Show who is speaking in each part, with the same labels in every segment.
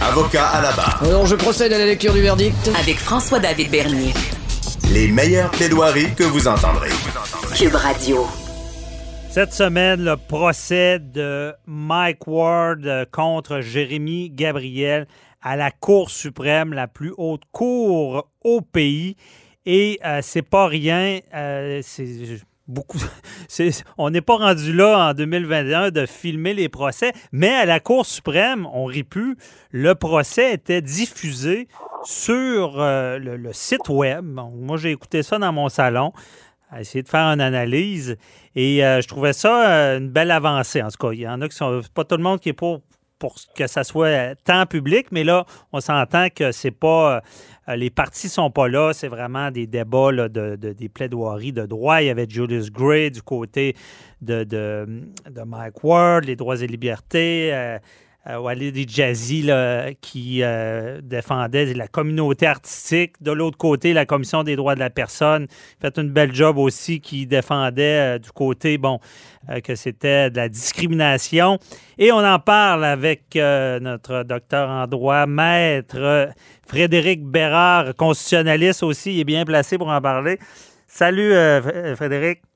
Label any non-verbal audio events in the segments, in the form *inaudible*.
Speaker 1: Avocat à la barre.
Speaker 2: Alors, je procède à la lecture du verdict.
Speaker 3: Avec François-David Bernier.
Speaker 1: Les meilleures plaidoiries que vous entendrez.
Speaker 3: Cube Radio.
Speaker 4: Cette semaine, le procès de Mike Ward contre Jérémy Gabriel à la Cour suprême, la plus haute cour au pays. Et euh, c'est pas rien, euh, c'est beaucoup. *laughs* on n'est pas rendu là en 2021 de filmer les procès, mais à la Cour suprême, on rit plus. Le procès était diffusé sur le, le, site web. Moi, j'ai écouté ça dans mon salon à essayer de faire une analyse. Et euh, je trouvais ça euh, une belle avancée. En tout cas, il y en a qui sont. Pas tout le monde qui est pour, pour que ça soit tant public, mais là, on s'entend que c'est pas. Euh, les partis sont pas là, c'est vraiment des débats de, des plaidoiries de droit. Il y avait Julius Gray du côté de, de, Mike Ward, les droits et libertés euh, Walid Jazzy qui euh, défendait la communauté artistique. De l'autre côté, la Commission des droits de la personne fait une belle job aussi qui défendait euh, du côté, bon, que c'était de la discrimination. Et on en parle avec notre docteur en droit, maître Frédéric Bérard, constitutionnaliste aussi, il est bien placé pour en parler. Salut Frédéric.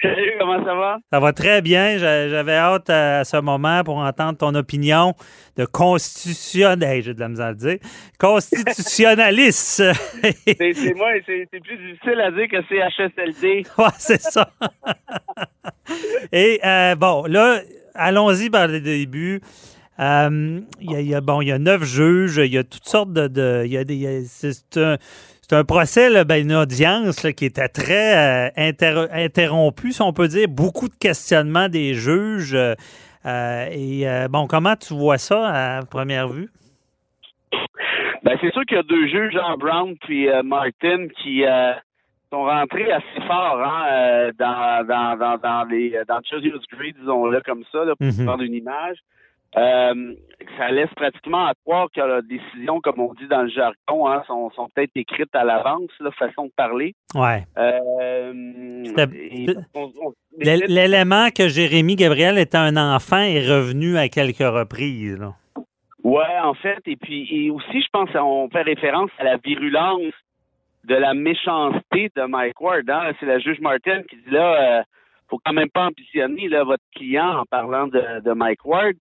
Speaker 5: Salut, comment ça va?
Speaker 4: Ça va très bien. J'avais hâte à ce moment pour entendre ton opinion de constitutionnel, j'ai de la misère à dire, constitutionnaliste. *laughs*
Speaker 5: c'est moi, c'est plus difficile à dire que c'est HSLD. *laughs*
Speaker 4: Ouais, c'est ça. *laughs* Et euh, bon, là, allons-y par le début. Euh, il y, a, bon, il y a neuf juges, il y a toutes sortes de, il y a des, c'est un, c'est un procès, ben, une audience qui était très euh, interrompue, si on peut dire. Beaucoup de questionnements des juges. Euh, euh, et bon, comment tu vois ça à première vue?
Speaker 5: Ben, c'est sûr qu'il y a deux juges, Jean Brown puis Martin, qui sont rentrés assez fort hein, dans, dans, dans, dans, les dans disons-le comme ça, pour prendre une image. Euh, ça laisse pratiquement à croire que la décision, comme on dit dans le jargon, hein, sont, sont peut-être écrites à l'avance, la façon de parler.
Speaker 4: Ouais. L'élément que Jérémy Gabriel était un enfant est revenu à quelques reprises. Là.
Speaker 5: Ouais, en fait, et puis et aussi, je pense, on fait référence à la virulence de la méchanceté de Mike Ward. Hein. C'est la juge Martin qui dit là, euh, faut quand même pas ambitionner là, votre client en parlant de, de Mike Ward.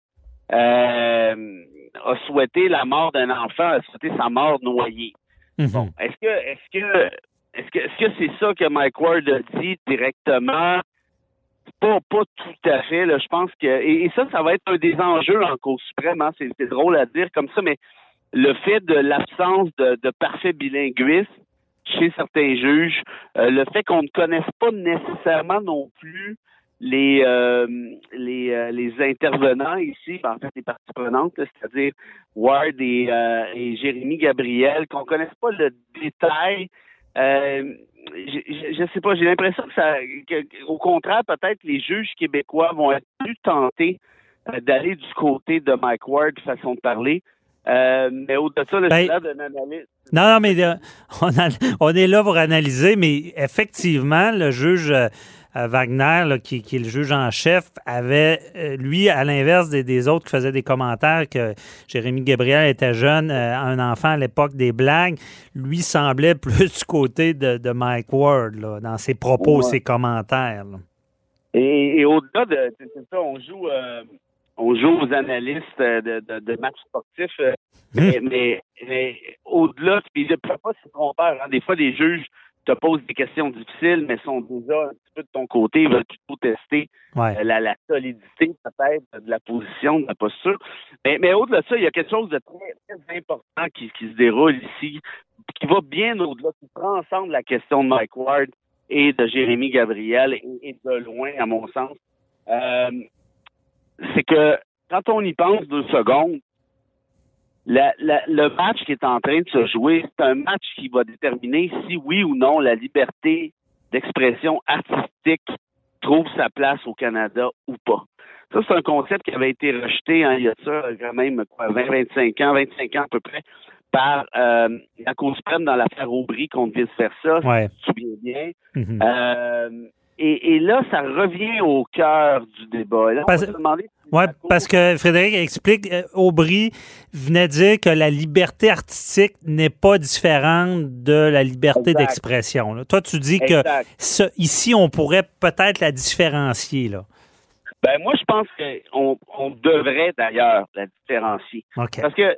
Speaker 5: Euh, a souhaité la mort d'un enfant, a souhaité sa mort noyée.
Speaker 4: Mhm.
Speaker 5: est-ce que est-ce que est-ce que est-ce que c'est ça que Mike Ward a dit directement? Pas, pas tout à fait. Là. Je pense que et, ça, ça va être un des enjeux en cause suprême. Hein. C'est, drôle à dire comme ça, mais le fait de l'absence de, parfait bilinguisme chez certains juges, euh, le fait qu'on ne connaisse pas nécessairement non plus les euh, les, euh, les intervenants ici, ben, en fait les parties prenantes, c'est-à-dire Ward et, euh, et Jérémy Gabriel, qu'on connaisse pas le détail. je ne sais pas, j'ai l'impression que ça, au contraire, peut-être les juges québécois vont être plus tentés d'aller du côté de Mike Ward, façon de parler. mais au-delà de ça, le ben, là d'un analyste.
Speaker 4: Non, non, mais on, on, est là pour analyser, mais effectivement, le juge Wagner, qui, est le juge en chef, avait, euh, lui, à l'inverse des, autres qui faisaient des commentaires que Jérémy Gabriel était jeune, euh, un enfant à l'époque des blagues, lui semblait *laughs* plus du côté de, Mike Ward dans ses propos, ses commentaires.
Speaker 5: Et, au-delà de, ça, on joue, euh, on joue aux analystes de, de, matchs sportifs, *laughs* mais, mais, au-delà, puis je ne peux pas se tromper. Hein. des fois, les juges te posent des questions difficiles, mais sont déjà un petit peu de ton côté, veulent plutôt tester euh, la, solidité peut-être de la position, de la posture. Mais, mais au-delà de ça, il y a quelque chose de très, très important qui, qui, se déroule ici, qui va bien au-delà, qui prend ensemble la question de Mike Ward et de Jérémy Gabriel, et, de loin, à mon sens. Euh, c'est que quand on y pense deux secondes, le match qui est en train de se jouer, c'est un match qui va déterminer si oui ou non la liberté d'expression artistique trouve sa place au Canada ou pas. Ça, c'est un concept qui avait été rejeté hein, il y a ça quand même quoi, 20, 25 ans, 25 ans à peu près, par euh, la Cour suprême dans l'affaire Aubry contre vice-versa,
Speaker 4: ouais.
Speaker 5: si tu te souviens bien.
Speaker 4: Mhm.
Speaker 5: Euh, et, et, là, ça revient au cœur du débat. Là,
Speaker 4: Parce-
Speaker 5: demander si Cour-
Speaker 4: parce que Frédéric explique, euh, Aubry venait dire que la liberté artistique n'est pas différente de la liberté d'expression. Toi, tu dis que ici, on pourrait peut-être la différencier. Là.
Speaker 5: Ben, moi, je pense qu'on on devrait d'ailleurs la différencier. Parce que, euh,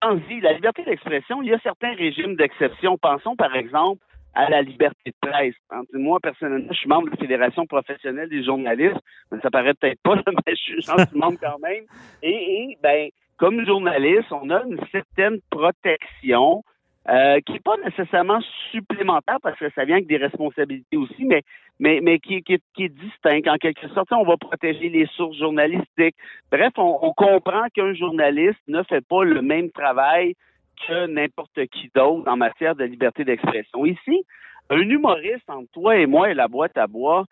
Speaker 5: quand on dit la liberté d'expression, il y a certains régimes d'exception. Pensons, par exemple, à la liberté de presse. Hein, Moi, personnellement, je suis membre de la Fédération professionnelle des journalistes, mais ça paraît peut-être pas, *laughs* mais je suis, membre quand même. Et, et, ben, comme journaliste, on a une certaine protection euh, qui n'est pas nécessairement supplémentaire parce que ça vient avec des responsabilités aussi, mais mais, mais qui, est- distinct. En quelque sorte, on va protéger les sources journalistiques. Bref, on comprend qu'un journaliste ne fait pas le même travail que n'importe qui d'autre en matière de liberté d'expression. Ici, un humoriste entre toi et moi et la boîte à bois,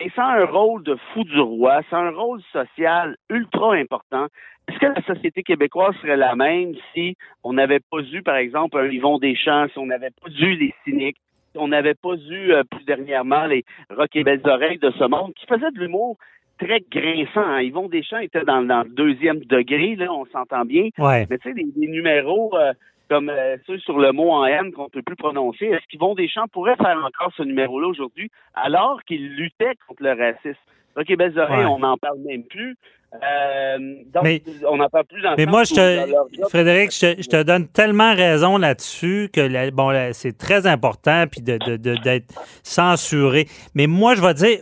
Speaker 5: et a un rôle de fou du roi, c'est un rôle social ultra important. Est-ce que la société québécoise serait la même si on n'avait pas eu, par exemple, un Yvon Deschamps, si on n'avait pas eu les cyniques, si on n'avait pas eu euh, plus dernièrement les Rock et Belles Oreilles de ce monde, qui faisaient de l'humour très grinçant. hein. Yvon Deschamps était dans, dans le deuxième degré, là, on s'entend bien.
Speaker 4: Ouais.
Speaker 5: Mais tu sais, des, des numéros euh, comme euh, ceux sur le mot en N qu'on ne peut plus prononcer, est-ce qu'Yvon Deschamps pourrait faire encore ce numéro-là aujourd'hui alors qu'il luttait contre le racisme? Ok, belles oreilles,
Speaker 4: Ouais.
Speaker 5: on n'en parle même plus. Euh, donc,
Speaker 4: Mais-
Speaker 5: on n'en parle plus dans le
Speaker 4: Mais moi, je te, Frédéric, je te, je te donne tellement raison là-dessus que la- bon, c'est très important puis de, de- de- d'être censuré. Mais moi, je vais dire,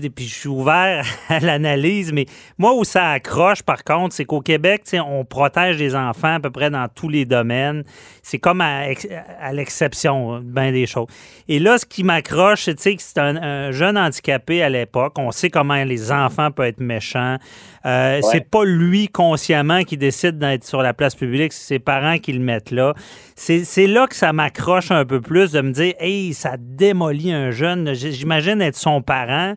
Speaker 4: sais, puis je suis ouvert *laughs* à l'analyse, mais moi où ça accroche, par contre, c'est qu'au Québec, tu sais, on protège les enfants à peu près dans tous les domaines. C'est comme à, ex- à l'exception, bien des choses. Et là, ce qui m'accroche, c'est tu sais, que c'est un, un jeune handicapé à l'époque. On sait comment les enfants peuvent être méchants. Euh, C'est pas lui consciemment qui décide d'être sur la place publique, c'est ses parents qui le mettent là. C'est là que ça m'accroche un peu plus de me dire, hey, ça démolit un jeune. J'imagine être son parent.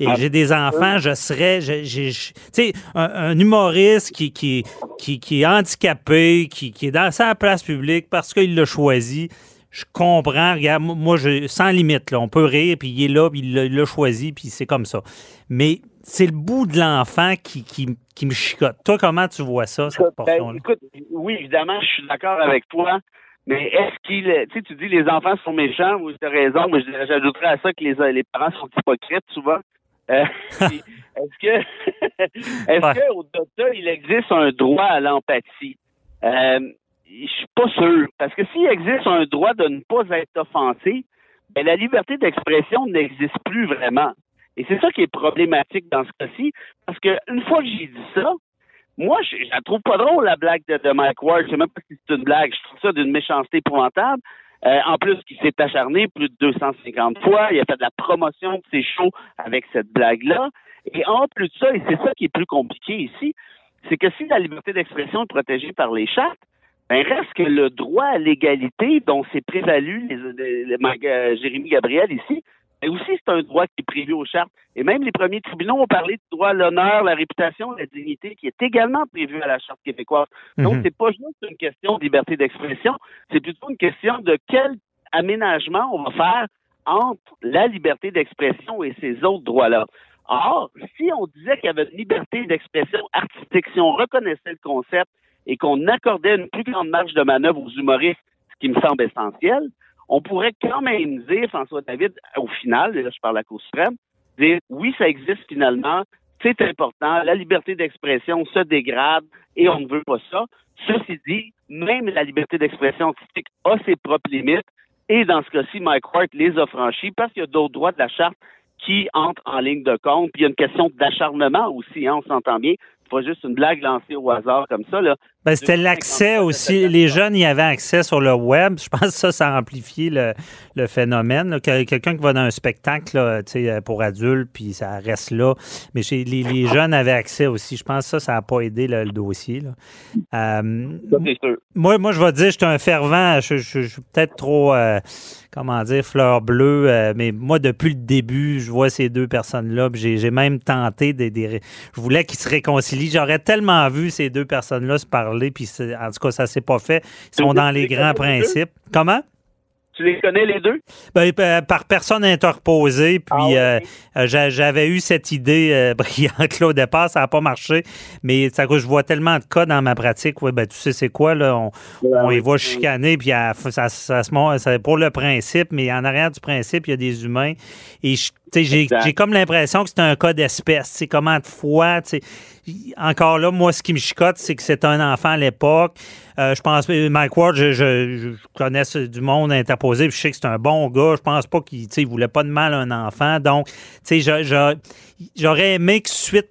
Speaker 4: Et
Speaker 5: Ah,
Speaker 4: j'ai des enfants, je serais, tu sais, un, un humoriste qui, qui, qui, qui est handicapé, qui, qui est dans sa place publique parce qu'il l'a choisi. Je comprends, regarde, moi, je, sans limite, là, on peut rire, puis il est là, puis il l'a- choisi, puis c'est comme ça. Mais c'est le bout de l'enfant qui, qui, qui me chicote. Toi, comment tu vois ça, cette
Speaker 5: ben,
Speaker 4: portion-là?
Speaker 5: écoute, oui, évidemment, je suis d'accord avec toi. Mais est-ce qu'il, tu sais, tu dis les enfants sont méchants, oui, tu as raison, mais j'ajouterais à ça que les, les parents sont hypocrites souvent. Euh, *laughs* est-ce que, *laughs* est-ce
Speaker 4: Ouais.
Speaker 5: que de ça, il existe un droit à l'empathie? Euh, je suis pas sûr. Parce que s'il existe un droit de ne pas être offensé, ben, la liberté d'expression n'existe plus vraiment. Et c'est ça qui est problématique dans ce cas-ci, parce que une fois que j'ai dit ça, moi, je, je la trouve pas drôle, la blague de, de Mike Ward. Je sais même pas si c'est une blague. Je trouve ça d'une méchanceté épouvantable. Euh, en plus, qu'il s'est acharné plus de 250 fois. Il a fait de la promotion de ses shows avec cette blague-là. Et en plus de ça, et c'est ça qui est plus compliqué ici, c'est que si la liberté d'expression est protégée par les chartes, ben reste que le droit à l'égalité dont s'est prévalu les, les- les- Mag- euh, Jérémy Gabriel ici, mais aussi c'est un droit qui est prévu aux chartes. Et même les premiers tribunaux ont parlé du droit à l'honneur, la réputation, la dignité, qui est également prévu à la charte québécoise. Donc
Speaker 4: Mhm.
Speaker 5: c'est pas juste une question de liberté d'expression, c'est plutôt une question de quel aménagement on va faire entre la liberté d'expression et ces autres droits-là. Or, si on disait qu'il y avait une liberté d'expression artistique, si on reconnaissait le concept et qu'on accordait une plus grande marge de manœuvre aux humoristes, ce qui me semble essentiel, on pourrait quand même dire, François David, au final, là je parle à Cour suprême, dire oui, ça existe finalement, c'est important, la liberté d'expression se dégrade et on ne veut pas ça. Ceci dit, même la liberté d'expression artistique a ses propres limites et dans ce cas-ci, Mike Ward les a franchis parce qu'il y a d'autres droits de la charte qui entrent en ligne de compte. Puis il y a une question d'acharnement aussi, hein, on s'entend bien. C'est pas juste une blague lancée au hasard comme ça. Là.
Speaker 4: Ben, c'était l'accès aussi. Les jeunes y avaient accès sur le web. Je pense que ça, ça a amplifié le, le phénomène. Quelqu'un qui va dans un spectacle là, tu sais, pour adultes, puis ça reste là. Mais chez- les, les jeunes avaient accès aussi. Je pense que ça, ça n'a pas aidé le, le dossier. là. Euh,
Speaker 5: Ça, c'est sûr.
Speaker 4: moi, moi, je vais te dire, je suis un fervent. Je, je- je suis peut-être trop, euh, comment dire, fleur bleue. euh, mais moi, depuis le début, je vois ces deux personnes-là. j'ai même tenté des, des- Je voulais qu'ils se réconcilient. J'aurais tellement vu ces deux personnes-là se parler. Puis en tout cas, ça s'est pas fait. Ils sont dans les grands principes. Comment?
Speaker 5: Tu les connais les deux?
Speaker 4: Ben, euh, par personne interposée. Puis
Speaker 5: Ah ouais?
Speaker 4: euh, euh, j'a- j'avais eu cette idée euh, *laughs* brillante là, au départ, ça n'a pas marché. Mais ça, je vois tellement de cas dans ma pratique. Ouais, ben, tu sais, c'est quoi, là? On, on les voit chicaner, puis à- ça, ça se pour le principe, mais en arrière du principe, il y a des humains. Et je- j'ai comme l'impression que c'est un cas d'espèce. C'est comment de fois. Encore là, moi, ce qui me chicote, c'est que c'est un enfant à l'époque. Euh, je pense, Mike Ward, je, je- je connais ce- du monde interposé, puis je sais que c'est un bon gars. Je pense pas qu'il il voulait pas de mal à un enfant. Donc, je- je- j'aurais aimé que suite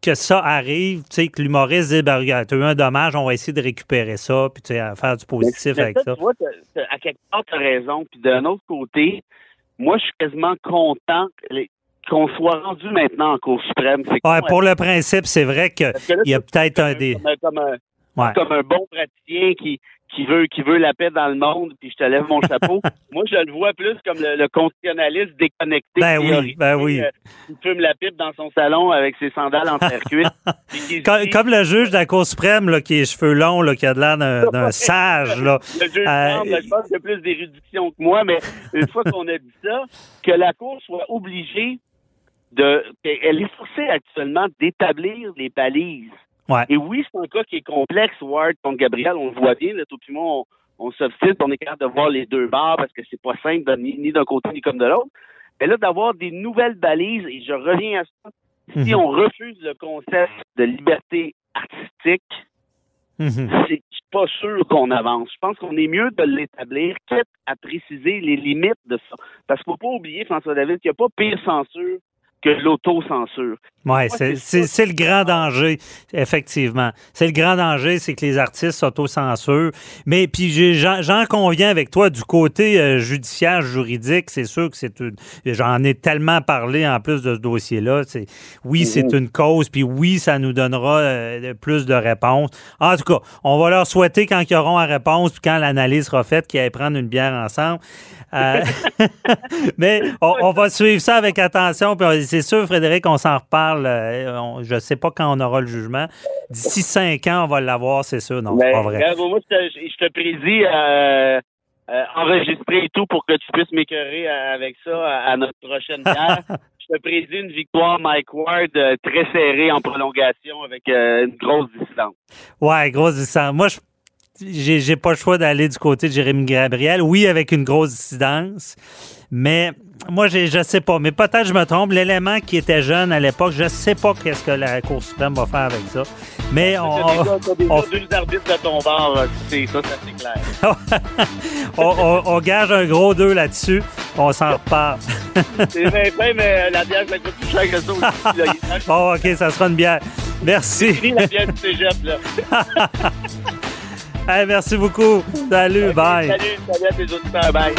Speaker 4: que ça arrive, tu sais, que l'humoriste dit, ben, t'as eu un dommage, on va essayer de récupérer ça, puis tu sais, faire du positif
Speaker 5: Mais
Speaker 4: avec ça.
Speaker 5: Tu vois, t'as- t'as- à quelque part, tu as raison. Puis d'un autre côté, moi, je suis quasiment content qu'on soit rendu maintenant en Cour suprême.
Speaker 4: Ouais, pour le principe, c'est vrai qu'il y a peut-être un des.
Speaker 5: Comme, un- comme un,
Speaker 4: Ouais.
Speaker 5: comme un bon praticien qui, qui, veut, qui veut la paix dans le monde, puis je te lève mon chapeau. *laughs* moi, je le vois plus comme le, le constitutionnaliste déconnecté.
Speaker 4: Ben oui, ben oui.
Speaker 5: euh, qui fume la pipe dans son salon avec ses sandales en terre cuite. *laughs*
Speaker 4: Comme,
Speaker 5: dit-
Speaker 4: comme le juge de la Cour suprême, là, qui les cheveux longs, là, qui a de l'air d'un *laughs* sage, là.
Speaker 5: Le juge
Speaker 4: Euh,
Speaker 5: semble, je pense qu'il a plus d'érudition que moi, mais une fois qu'on a dit ça, que la Cour soit obligée de. Elle est forcée actuellement d'établir les balises.
Speaker 4: Ouais.
Speaker 5: Et oui, c'est un cas qui est complexe, Ward contre Gabriel, on le voit bien, là, tout puis moi, on, on s'obstine, on est capable de voir les deux barres parce que c'est pas simple de- ni, ni d'un côté ni comme de l'autre. Mais là, d'avoir des nouvelles balises, et je reviens à ça, si
Speaker 4: Mhm.
Speaker 5: on refuse le concept de liberté artistique,
Speaker 4: Mhm.
Speaker 5: c'est- pas sûr qu'on avance. Je pense qu'on est mieux de l'établir, quitte à préciser les limites de ça. Parce qu'il faut pas oublier, François David, qu'il n'y a pas pire censure que l'autocensure.
Speaker 4: Ouais, c'est le grand danger, effectivement. C'est le grand danger, c'est que les artistes s'autocensurent. Mais puis j'en conviens avec toi du côté euh, judiciaire, juridique, c'est sûr que c'est une. J'en ai tellement parlé en plus de ce dossier-là. Oui, c'est une cause, puis oui, ça nous donnera euh, plus de réponses. En tout cas, on va leur souhaiter quand ils auront la réponse, puis quand l'analyse sera faite, qu'ils aillent prendre une bière ensemble. Euh, *laughs* mais on, on va suivre ça avec attention. Puis on- c'est sûr, Frédéric, on s'en reparle. euh, on- je ne sais pas quand on aura le jugement. D'ici cinq ans, on va l'avoir, c'est sûr. Non, c'est pas vrai.
Speaker 5: regarde, moi, je te, prédis euh, euh, enregistrer et tout pour que tu puisses m'écœurer avec ça à, à notre prochaine bière. *laughs* je te prédis une victoire Mike Ward euh, très serrée en prolongation avec une grosse distance.
Speaker 4: Ouais, grosse distance. Moi, je j'ai pas le choix d'aller du côté de Jérémy Gabriel. Oui, avec une grosse dissidence. Mais moi, je sais pas. Mais peut-être je me trompe. L'élément qui était jeune à l'époque, je sais pas qu'est-ce que la Cour suprême va faire avec ça. Mais on, on-
Speaker 5: deux arbitres de ton bord, euh, c'est ça, ça c'est clair.
Speaker 4: on, on- on gage un gros deux là-dessus. On s'en reparle.
Speaker 5: C'est bien fait, mais euh, la bière va être plus chère que ça aussi.
Speaker 4: Bon, OK, ça sera une bière. Merci.
Speaker 5: la bière du cégep, là.
Speaker 4: Hey, merci beaucoup. Salut, bye.
Speaker 5: Salut, salut à tes auditeurs, bye.